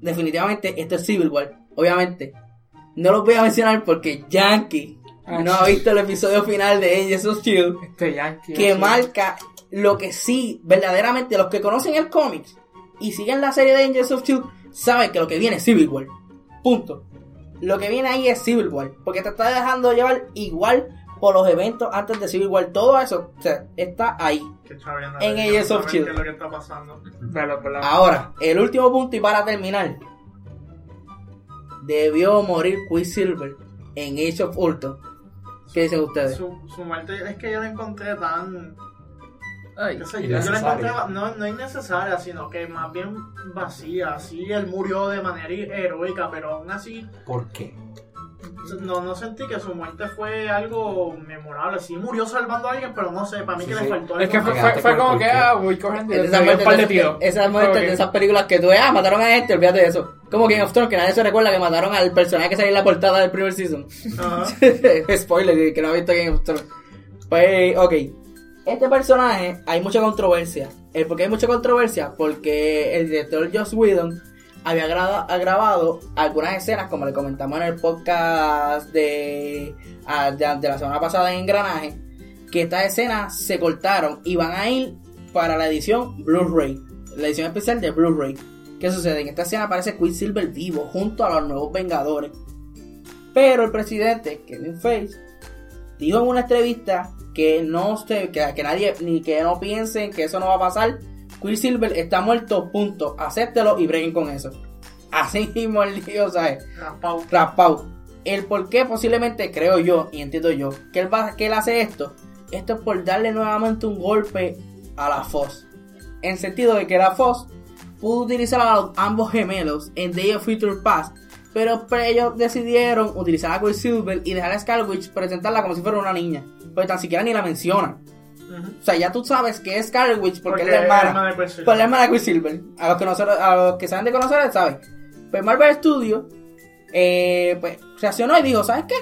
definitivamente esto es Civil War. Obviamente, no lo voy a mencionar porque Yankee no ha visto el episodio final de Agents of Shield
Este Yankee.
que marca lo que sí, verdaderamente, los que conocen el cómic y siguen la serie de Angels of Shield saben que lo que viene es Civil War. Punto. Lo que viene ahí es Civil War, porque te está dejando llevar igual por los eventos antes de Civil War. Todo eso o sea, está ahí. En
quiero
of
velo.
Ahora, el último punto y para terminar. Debió morir Quicksilver en Age of Ultron. ¿Qué dicen ustedes?
Su, su muerte es que yo la encontré tan.
Ay,
qué sé yo, yo la encontré no, no innecesaria, sino que más bien vacía. Sí, él murió de manera heroica, pero aún así
¿Por qué?
No, no sentí que su muerte fue algo memorable. Sí, murió salvando a alguien, pero no sé, para mí
Sí,
que
sí.
le faltó
Es que
algo
fue, como que, ah, voy le
Esas
doy un par de
esas muertes
Como
de esas películas que tú ah, mataron a este, olvídate de eso. Como Game of Thrones, que nadie se recuerda que mataron al personaje que salió en la portada del primer season.
Ajá. (laughs)
Spoiler, que no ha visto Game of Thrones. Pues, ok. Este personaje, hay mucha controversia. ¿El por qué hay mucha controversia? Porque el director Joss Whedon había gra- ha grabado algunas escenas, como le comentamos en el podcast de, ah, de, de la semana pasada en Engranaje, que estas escenas se cortaron y van a ir para la edición Blu-ray, la edición especial de Blu-ray. ¿Qué sucede? En esta escena aparece Quicksilver vivo junto a los nuevos Vengadores. Pero el presidente, Kevin Feige, dijo en una entrevista que no se, que nadie, ni que no piensen que eso no va a pasar. Quicksilver está muerto, punto. Acéptelo y breguen con eso. Así mismo el ¿sabes?
Raspado.
Raspado. El por qué posiblemente creo yo, y entiendo yo, que él, va, que él hace esto, esto es por darle nuevamente un golpe a la Fox. En sentido de que la Fox pudo utilizar a los, ambos gemelos en Day of Future Past, pero pues, ellos decidieron utilizar a Quicksilver y dejar a Scarlet Witch presentarla como si fuera una niña. Pues tan siquiera ni la mencionan. O sea, ya tú sabes que es Scarlet Witch porque,
Porque
es la
es
hermana.
de Quicksilver.
Por la hermana de Quicksilver. A los que, nosotros, a los que saben de conocer, saben. Pues Marvel Studios eh, pues, reaccionó y dijo, ¿sabes qué?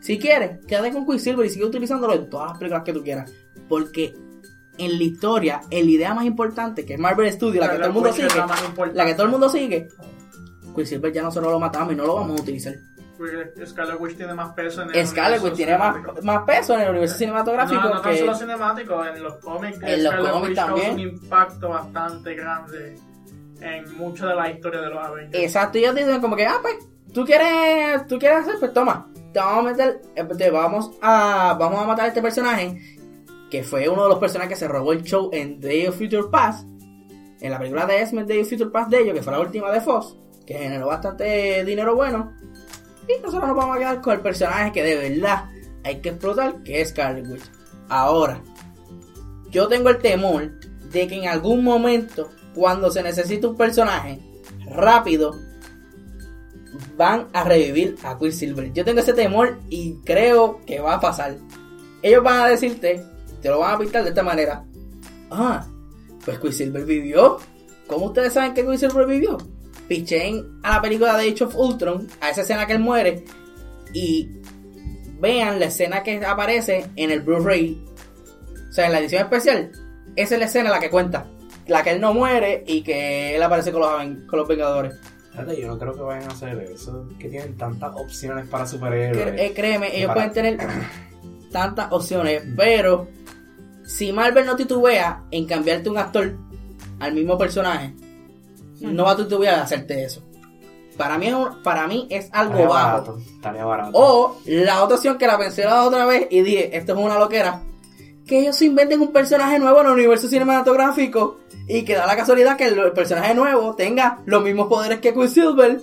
Si quieres, quédate con Quicksilver y sigue utilizándolo en todas las películas que tú quieras. Porque en la historia, en la idea más importante, que es Marvel Studios, la que todo el mundo sigue,
la
la que todo el mundo sigue, Quicksilver ya nosotros lo matamos y no lo vamos a utilizar.
Porque Scarlet tiene más peso en el
Scarlet tiene más, más peso en el universo cinematográfico
No, no
que...
solo cinemático, en los cómics.
En los cómics también.
un impacto bastante grande en mucha de la historia de los Avengers.
Exacto, y ellos dicen como que, ah, pues, tú quieres, tú quieres hacer, pues toma, te vamos a meter, eh, te vamos a, vamos a matar a este personaje, que fue uno de los personajes que se robó el show en Day of Future Past, en la película de X-Men Day of Future Past de ellos, que fue la última de Fox, que generó bastante dinero bueno, y nosotros nos vamos a quedar con el personaje que de verdad hay que explotar, que es Scarlet Witch. Ahora, yo tengo el temor de que en algún momento, cuando se necesite un personaje rápido, van a revivir a Quicksilver. Yo tengo ese temor y creo que va a pasar. Ellos van a decirte, te lo van a pintar de esta manera. Ah, pues Quicksilver vivió. ¿Cómo ustedes saben que Quicksilver vivió? Pichen a la película de Age of Ultron, a esa escena que él muere, y vean la escena que aparece en el Blu-ray. O sea, en la edición especial. Esa es la escena la que cuenta. La que él no muere y que él aparece con los, con los Vengadores.
Yo no creo que vayan a hacer eso. Que tienen tantas opciones para superhéroes.
Eh, créeme, ellos
Para-
pueden tener tantas opciones, pero si Marvel no titubea en cambiarte un actor al mismo personaje, no va a titubear en hacerte eso. Para mí para mí es algo
Estaría
bajo.
barato. Estaría barato.
O la otra opción que la pensé la otra vez y dije, esto es una loquera, que ellos se inventen un personaje nuevo en el universo cinematográfico y que da la casualidad que el, personaje nuevo tenga los mismos poderes que Quicksilver,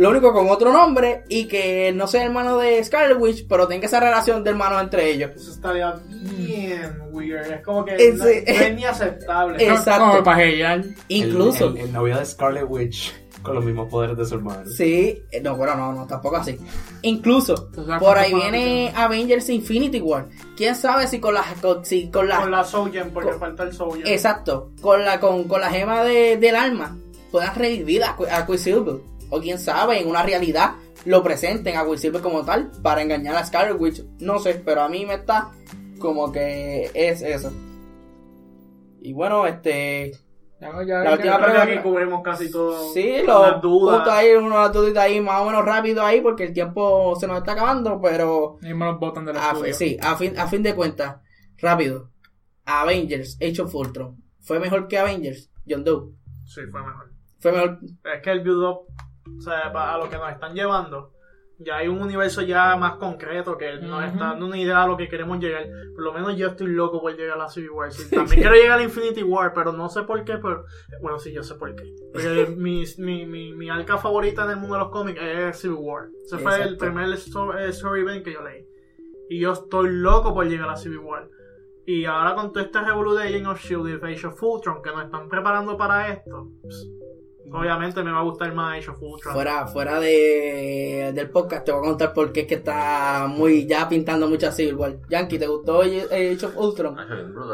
lo único con otro nombre y que no sea hermano de Scarlet Witch, pero tenga esa relación de hermanos entre ellos.
Eso estaría bien weird. Es como que
Ese-
no, no es ni aceptable.
Es- (laughs) exacto.
Como para gellar.
El-
Incluso,
El, el novio de Scarlet Witch con los mismos poderes de su hermano.
sí, eh, no, bueno, no, no, tampoco así. Incluso, por ahí viene Avengers Infinity War. ¿Quién sabe si con las, con, si con las
Con la Soulgen, porque
Con-
falta el Soulgen.
Exacto, con la, con, con la gema de- del alma puedan revivir a, a Quicksilver. O quién sabe, en una realidad lo presenten a Quicksilver como tal para engañar a Scarlet Witch. No sé, pero a mí me está como que es eso. Y bueno, este.
Ya, ya,
La
ya,
última
que
pregunta-
aquí cubrimos casi todo.
Sí, lo justo ahí, unas duditas ahí más o menos rápido ahí porque el tiempo se nos está acabando, pero.
Ahí me los botan del
A, sí, a fin, a fin de cuentas, rápido. Avengers, Age of Ultron. ¿Fue mejor que Avengers? John Doe.
Sí, fue mejor.
Fue mejor.
Es que el build-up, o sea, a lo que nos están llevando, ya hay un universo ya más concreto que nos está dando una idea a lo que queremos llegar. Por lo menos yo estoy loco por llegar a la Civil War. Sí, (laughs) también quiero llegar a Infinity War, pero no sé por qué. Pero, bueno, sí, yo sé por qué. Porque (laughs) mi, mi, mi, mi arca favorita en el mundo de los cómics es Civil War. Ese fue el primer sto- eh, story event que yo leí. Y yo estoy loco por llegar a Civil War. Y ahora con todo este revolú de Agent of Shield y Age of Ultron que nos están preparando para esto, pues, obviamente me va a gustar más Age of Ultron.
Fuera, fuera de, del podcast te voy a contar por qué es que está muy ya pintando mucho a Civil War. Yankee, ¿te gustó Age of Ultron?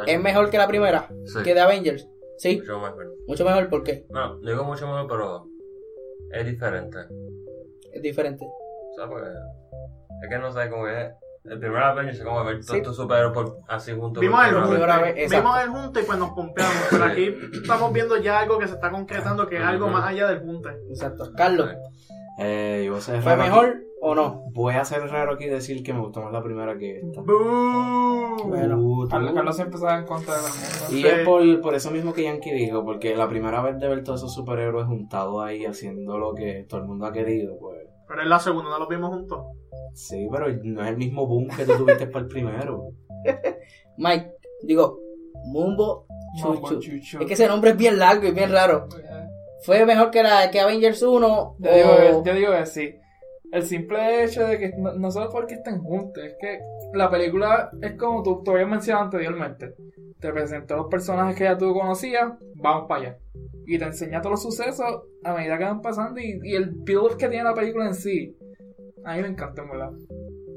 ¿Es mejor que la primera?
Sí.
¿Que de Avengers? Sí,
Mucho mejor.
mucho mejor, ¿por qué?
No, no digo mucho mejor, pero es diferente.
Es diferente.
O sea, porque es que no sé cómo es. El primer Avengers es como ver todos
Sí.
estos superhéroes por- así juntos.
Vimos el
primera
primera
junte,
vez,
vimos el junte y pues nos pompeamos, pero aquí estamos viendo ya algo que se está concretando, que es algo más allá del junte.
Exacto. Carlos,
Eh, yo voy a ser
¿fue
aquí-
mejor o no?
Voy a ser raro aquí y decir que me gustó más la primera que esta.
¡Boo!
Bueno,
Uh,
Carlos, Carlos siempre estaba en contra de la.
Y
Sí.
es por, por eso mismo que Yankee dijo, porque la primera vez de ver todos esos superhéroes juntados ahí haciendo lo que todo el mundo ha querido, pues
Pero es la segunda, no los vimos juntos.
Sí, pero no es el mismo boom que tú tuviste para el primero. (laughs)
Mike, digo, Mumbo Chuchu.
Chuchu.
Es que ese nombre es bien largo y bien raro. ¿Fue mejor que, la, que Avengers 1?
Yo digo, que-
o-
yo digo que sí. El simple hecho de que no, no solo porque estén juntos, es que la película es como tú, tú habías mencionado anteriormente. Te presentó los personajes que ya tú conocías, vamos para allá. Y te enseña todos los sucesos a medida que van pasando y, y el build que tiene la película en sí. A mí me encanta, en verdad.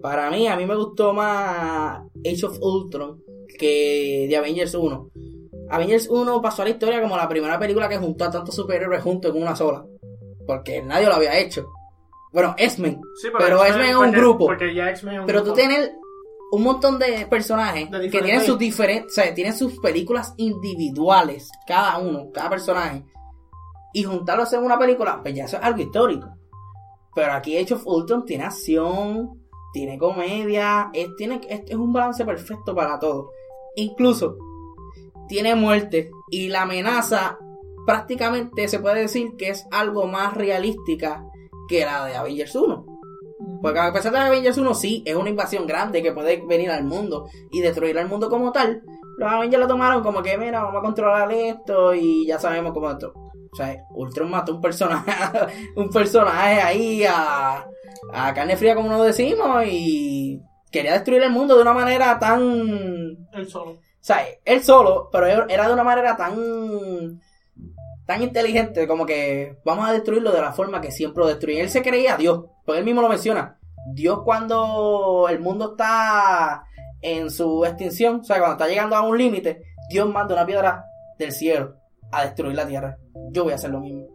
Para mí, a mí me gustó más Age of Ultron que de Avengers 1. Avengers 1 pasó a la historia como la primera película que juntó a tantos superhéroes juntos en una sola. Porque nadie lo había hecho. Bueno, X-Men.
Sí,
Pero X-Men es un grupo.
Porque ya es un
Pero tú tienes un montón de personajes
De
que tienen sus diferentes, o sea, tienen sus películas individuales, cada uno, cada personaje. Y juntarlos en una película, pues ya eso es algo histórico. Pero aquí Age of Ultron tiene acción, tiene comedia, es, tiene, es, es un balance perfecto para todo. Incluso tiene muerte y la amenaza prácticamente se puede decir que es algo más realística que la de Avengers 1. Porque a pesar de que Avengers 1 sí es una invasión grande que puede venir al mundo y destruir al mundo como tal, los Avengers lo tomaron como que, mira, vamos a controlar esto y ya sabemos cómo esto. O sea, Ultron mató un personaje, (laughs) un personaje ahí a, a carne fría como nos decimos y quería destruir el mundo de una manera tan
Él solo.
o sea, él solo, pero era de una manera tan tan inteligente como que vamos a destruirlo de la forma que siempre lo destruye. Él se creía Dios, porque él mismo lo menciona. Dios cuando el mundo está en su extinción, o sea, cuando está llegando a un límite, Dios manda una piedra del cielo a destruir la tierra. Yo voy a hacer lo mismo.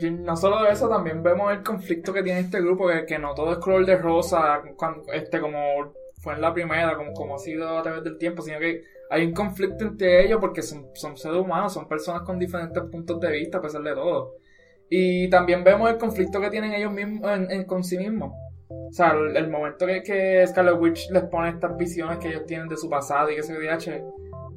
Y no solo eso, también vemos el conflicto que tiene este grupo, que, no todo es color de rosa, cuan- este, como fue en la primera, como, como ha sido a través del tiempo, sino que hay un conflicto entre ellos porque son, son seres humanos, son personas con diferentes puntos de vista a pesar de todo. Y también vemos el conflicto que tienen ellos mismos con sí mismos. O sea, el, momento que, que Scarlet Witch les pone estas visiones que ellos tienen de su pasado y que se VH,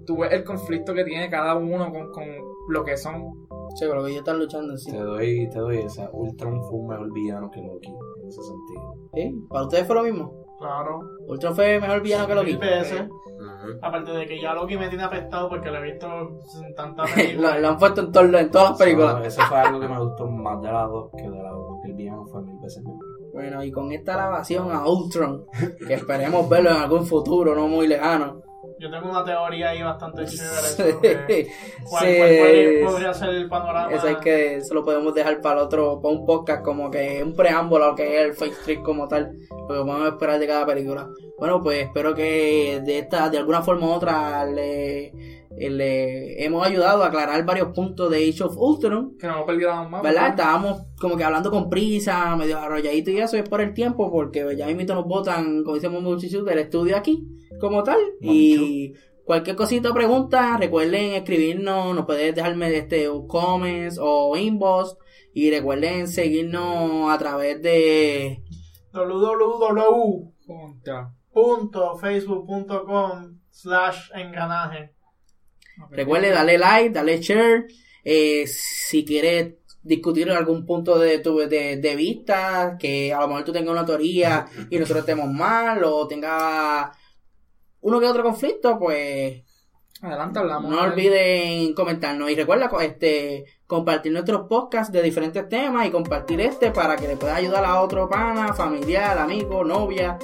tú ves el conflicto que tiene cada uno con, con lo que son
Sí, pero que ellos están luchando en sí.
Te doy, te doy esa. Ultron fue un mejor villano que Loki, en ese sentido.
¿Sí? ¿Para ustedes fue lo mismo?
Claro.
Ultron fue mejor villano que Loki.
Ujú.
Aparte de que ya Loki me tiene apestado porque lo he visto en tantas (laughs) películas.
lo han puesto en, todo- en todas las películas.
No, eso fue algo que me gustó más de las dos que de las dos. porque El villano fue mil veces mejor.
Bueno, y con esta alabación a Ultron, que esperemos verlo en algún futuro no muy lejano.
Yo tengo una teoría ahí bastante
Sí,
chévere cuál, (laughs)
sí,
cuál podría, podría ser el panorama.
Eso hay que, eso lo podemos dejar para otro, para un podcast como que un preámbulo a lo que es el Fake Street como tal, lo que a esperar de cada película. Bueno, pues espero que de esta, de alguna forma u otra, le, le hemos ayudado a aclarar varios puntos de Age of Ultron.
que no perdiéramos más.
¿Verdad? Estábamos como que hablando con prisa, medio arrolladito y eso, y es por el tiempo, porque ya mismo nos votan, como Mundo Chichu, del estudio aquí, como tal. Y cualquier cosita o pregunta, recuerden escribirnos, nos pueden dejarme este comments o inbox. Y recuerden seguirnos a través de
www.facebook.com slash engranaje.
Recuerde darle like, darle share. Eh, si quieres discutir algún punto de, tu, de, de vista, que a lo mejor tú tengas una teoría y nosotros estemos mal, o tenga uno que otro conflicto, pues
Adelante, hablamos.
no olviden comentarnos. Y recuerda este compartir nuestros podcasts de diferentes temas y compartir este para que le pueda ayudar a otro pana, familiar, amigo, novia,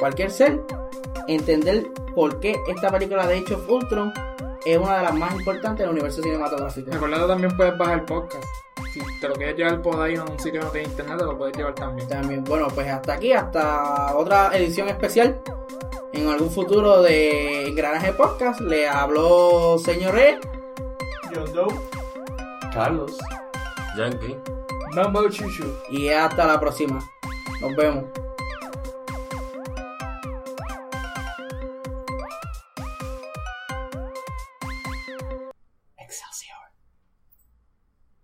cualquier ser, entender por qué esta película de of Ultron es una de las más importantes del universo cinematográfico.
Recuerda también puedes bajar el podcast. Si te lo quieres llevar por ahí en un sitio tiene internet, te lo puedes llevar también.
También, bueno, pues hasta aquí, hasta otra edición especial. En algún futuro de Engranaje Podcast le habló señor E.
John Doe.
Carlos.
Yankee.
Mambo chuchu.
Y hasta la próxima. Nos vemos.